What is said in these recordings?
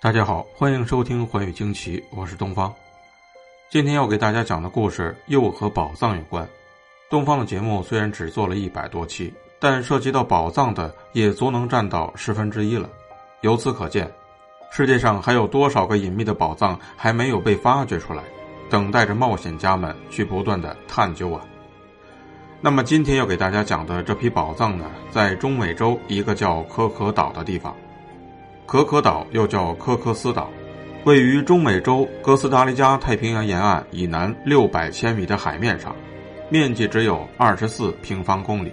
大家好，欢迎收听《寰宇惊奇》，我是东方。今天要给大家讲的故事又和宝藏有关。东方的节目虽然只做了一百多期，但涉及到宝藏的也足能占到十分之一了。由此可见，世界上还有多少个隐秘的宝藏还没有被发掘出来，等待着冒险家们去不断的探究啊！那么今天要给大家讲的这批宝藏呢，在中美洲一个叫可可岛的地方。可可岛又叫科科斯岛，位于中美洲哥斯达黎加太平洋沿岸以南六百千米的海面上，面积只有二十四平方公里。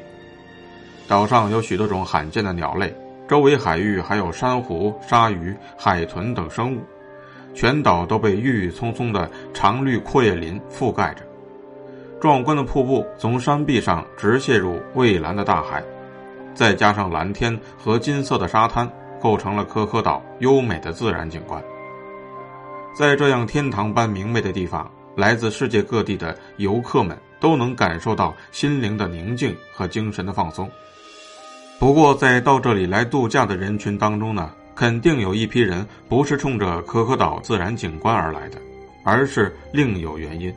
岛上有许多种罕见的鸟类，周围海域还有珊瑚、鲨鱼、海豚等生物。全岛都被郁郁葱葱的常绿阔叶林覆盖着，壮观的瀑布从山壁上直泻入蔚蓝的大海，再加上蓝天和金色的沙滩。构成了可可岛优美的自然景观。在这样天堂般明媚的地方，来自世界各地的游客们都能感受到心灵的宁静和精神的放松。不过，在到这里来度假的人群当中呢，肯定有一批人不是冲着可可岛自然景观而来的，而是另有原因。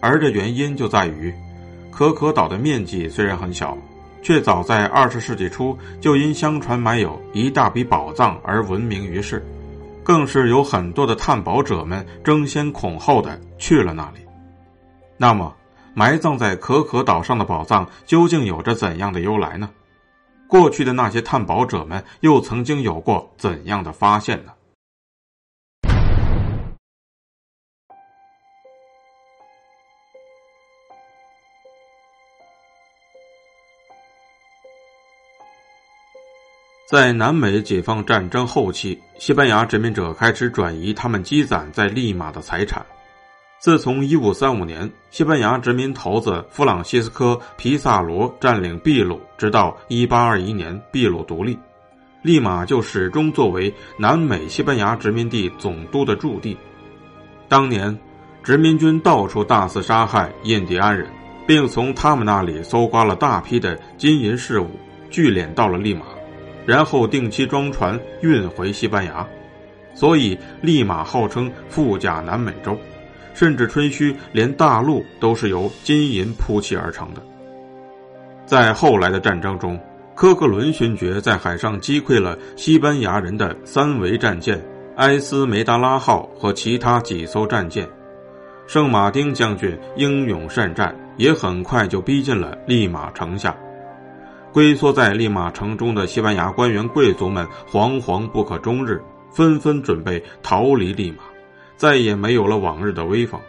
而这原因就在于，可可岛的面积虽然很小。却早在二十世纪初就因相传埋有一大笔宝藏而闻名于世，更是有很多的探宝者们争先恐后的去了那里。那么，埋葬在可可岛上的宝藏究竟有着怎样的由来呢？过去的那些探宝者们又曾经有过怎样的发现呢？在南美解放战争后期，西班牙殖民者开始转移他们积攒在利马的财产。自从1535年西班牙殖民头子弗朗西斯科·皮萨罗占领秘鲁，直到1821年秘鲁独立，利马就始终作为南美西班牙殖民地总督的驻地。当年，殖民军到处大肆杀害印第安人，并从他们那里搜刮了大批的金银饰物，聚敛到了利马。然后定期装船运回西班牙，所以利马号称富甲南美洲，甚至吹嘘连大陆都是由金银铺砌而成的。在后来的战争中，科克伦勋爵在海上击溃了西班牙人的三桅战舰埃斯梅达拉号和其他几艘战舰，圣马丁将军英勇善战，也很快就逼近了利马城下。龟缩在利马城中的西班牙官员贵族们惶惶不可终日，纷纷准备逃离利马，再也没有了往日的威风。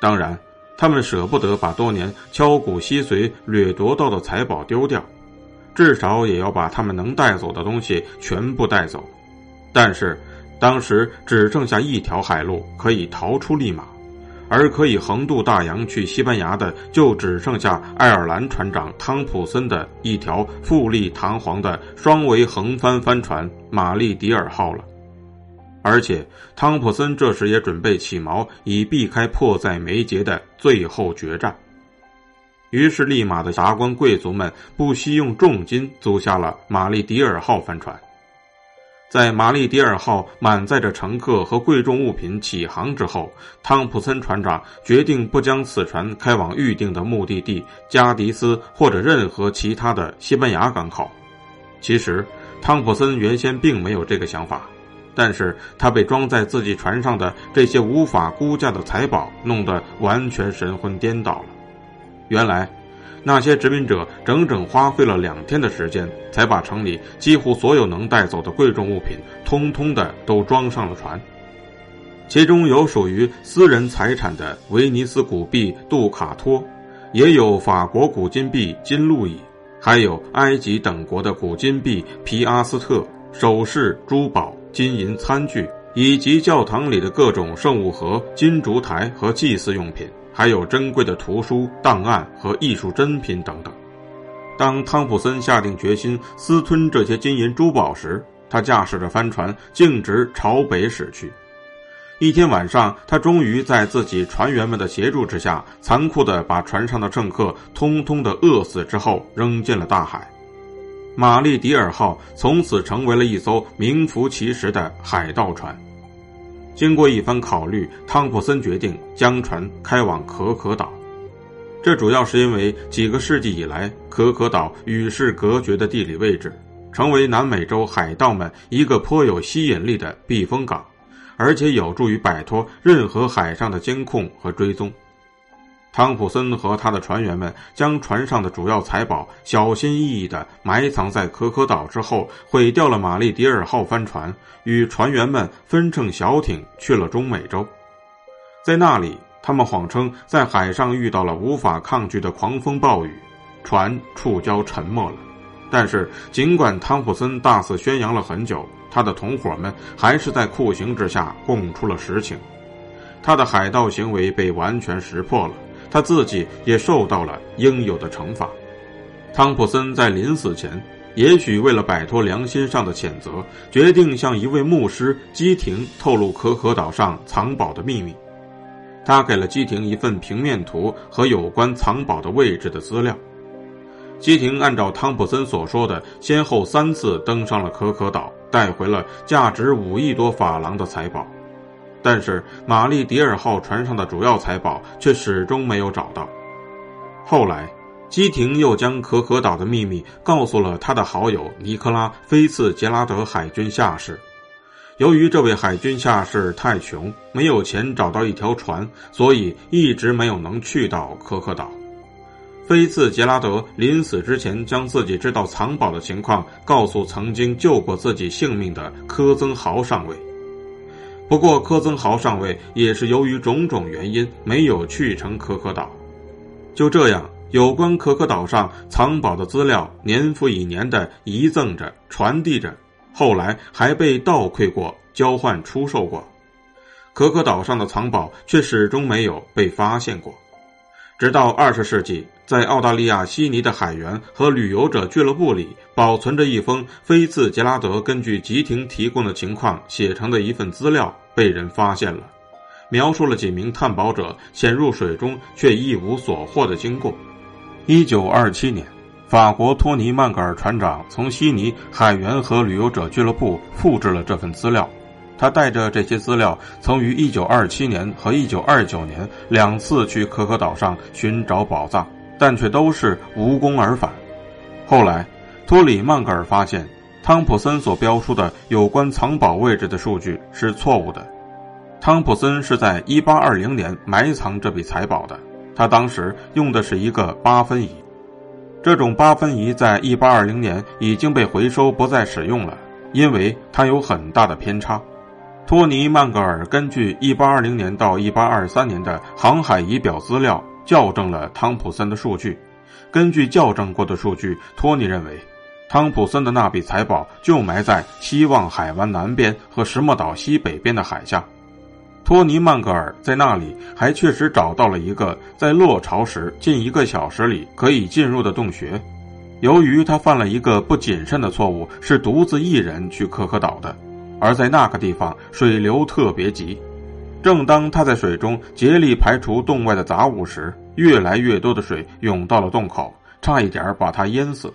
当然，他们舍不得把多年敲骨吸髓掠夺到的财宝丢掉，至少也要把他们能带走的东西全部带走。但是，当时只剩下一条海路可以逃出利马。而可以横渡大洋去西班牙的，就只剩下爱尔兰船长汤普森的一条富丽堂皇的双桅横帆帆船“玛丽迪尔号”了。而且，汤普森这时也准备起锚，以避开迫在眉睫的最后决战。于是，利马的达官贵族们不惜用重金租下了“玛丽迪尔号”帆船。在玛丽迪尔号满载着乘客和贵重物品起航之后，汤普森船长决定不将此船开往预定的目的地加迪斯或者任何其他的西班牙港口。其实，汤普森原先并没有这个想法，但是他被装在自己船上的这些无法估价的财宝弄得完全神魂颠倒了。原来。那些殖民者整整花费了两天的时间，才把城里几乎所有能带走的贵重物品，通通的都装上了船。其中有属于私人财产的威尼斯古币杜卡托，也有法国古金币金路易，还有埃及等国的古金币皮阿斯特、首饰、珠宝、金银餐具，以及教堂里的各种圣物盒、金烛台和祭祀用品，还有珍贵的图书、档案和艺术珍品等等。当汤普森下定决心私吞这些金银珠宝时，他驾驶着帆船径直朝北驶去。一天晚上，他终于在自己船员们的协助之下，残酷地把船上的乘客通通的饿死之后，扔进了大海。玛丽迪尔号从此成为了一艘名副其实的海盗船。经过一番考虑，汤普森决定将船开往可可岛。这主要是因为几个世纪以来，可可岛与世隔绝的地理位置，成为南美洲海盗们一个颇有吸引力的避风港，而且有助于摆脱任何海上的监控和追踪。汤普森和他的船员们将船上的主要财宝小心翼翼地埋藏在可可岛之后，毁掉了玛丽迪尔号帆船，与船员们分乘小艇去了中美洲，在那里。他们谎称在海上遇到了无法抗拒的狂风暴雨，船触礁沉没了。但是，尽管汤普森大肆宣扬了很久，他的同伙们还是在酷刑之下供出了实情。他的海盗行为被完全识破了，他自己也受到了应有的惩罚。汤普森在临死前，也许为了摆脱良心上的谴责，决定向一位牧师基廷透露可可岛上藏宝的秘密。他给了基廷一份平面图和有关藏宝的位置的资料。基廷按照汤普森所说的，先后三次登上了可可岛，带回了价值五亿多法郎的财宝。但是玛丽迪尔号船上的主要财宝却始终没有找到。后来，基廷又将可可岛的秘密告诉了他的好友尼克拉·菲茨杰拉德海军下士。由于这位海军下士太穷，没有钱找到一条船，所以一直没有能去到可可岛。菲茨杰拉德临死之前，将自己知道藏宝的情况告诉曾经救过自己性命的科曾豪上尉。不过，柯曾豪上尉也是由于种种原因没有去成可可岛。就这样，有关可可岛上藏宝的资料年复一年的遗赠着、传递着。后来还被盗窥过、交换出售过，可可岛上的藏宝却始终没有被发现过。直到二十世纪，在澳大利亚悉尼的海员和旅游者俱乐部里，保存着一封菲茨杰拉德根据吉廷提供的情况写成的一份资料，被人发现了，描述了几名探宝者潜入水中却一无所获的经过。一九二七年。法国托尼曼格尔船长从悉尼海员和旅游者俱乐部复制了这份资料，他带着这些资料曾于1927年和1929年两次去可可岛上寻找宝藏，但却都是无功而返。后来，托里曼格尔发现汤普森所标出的有关藏宝位置的数据是错误的，汤普森是在1820年埋藏这笔财宝的，他当时用的是一个八分仪。这种八分仪在1820年已经被回收，不再使用了，因为它有很大的偏差。托尼曼格尔根据1820年到1823年的航海仪表资料校正了汤普森的数据。根据校正过的数据，托尼认为，汤普森的那笔财宝就埋在希望海湾南边和石墨岛西北边的海下。托尼曼格尔在那里还确实找到了一个在落潮时近一个小时里可以进入的洞穴。由于他犯了一个不谨慎的错误，是独自一人去可可岛的，而在那个地方水流特别急。正当他在水中竭力排除洞外的杂物时，越来越多的水涌到了洞口，差一点把他淹死。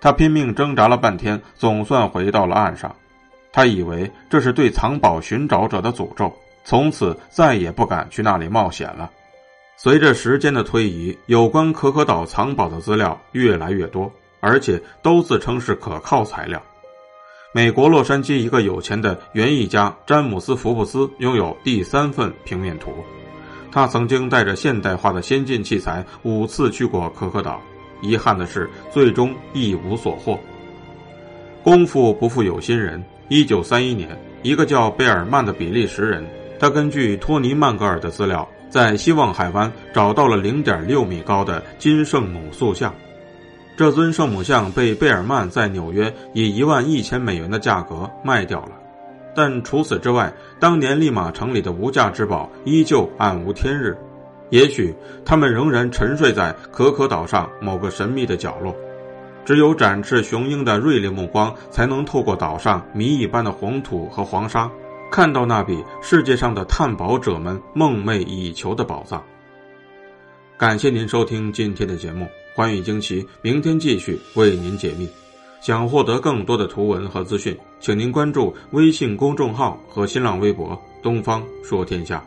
他拼命挣扎了半天，总算回到了岸上。他以为这是对藏宝寻找者的诅咒。从此再也不敢去那里冒险了。随着时间的推移，有关可可岛藏宝的资料越来越多，而且都自称是可靠材料。美国洛杉矶一个有钱的园艺家詹姆斯·福布斯拥有第三份平面图。他曾经带着现代化的先进器材五次去过可可岛，遗憾的是，最终一无所获。功夫不负有心人，一九三一年，一个叫贝尔曼的比利时人。他根据托尼曼格尔的资料，在希望海湾找到了零点六米高的金圣母塑像。这尊圣母像被贝尔曼在纽约以一万一千美元的价格卖掉了。但除此之外，当年利马城里的无价之宝依旧暗无天日。也许他们仍然沉睡在可可岛上某个神秘的角落，只有展翅雄鹰的锐利目光，才能透过岛上谜一般的黄土和黄沙，看到那笔世界上的探宝者们梦寐以求的宝藏。感谢您收听今天的节目，关于惊奇，明天继续为您解密。想获得更多的图文和资讯，请您关注微信公众号和新浪微博“东方说天下”。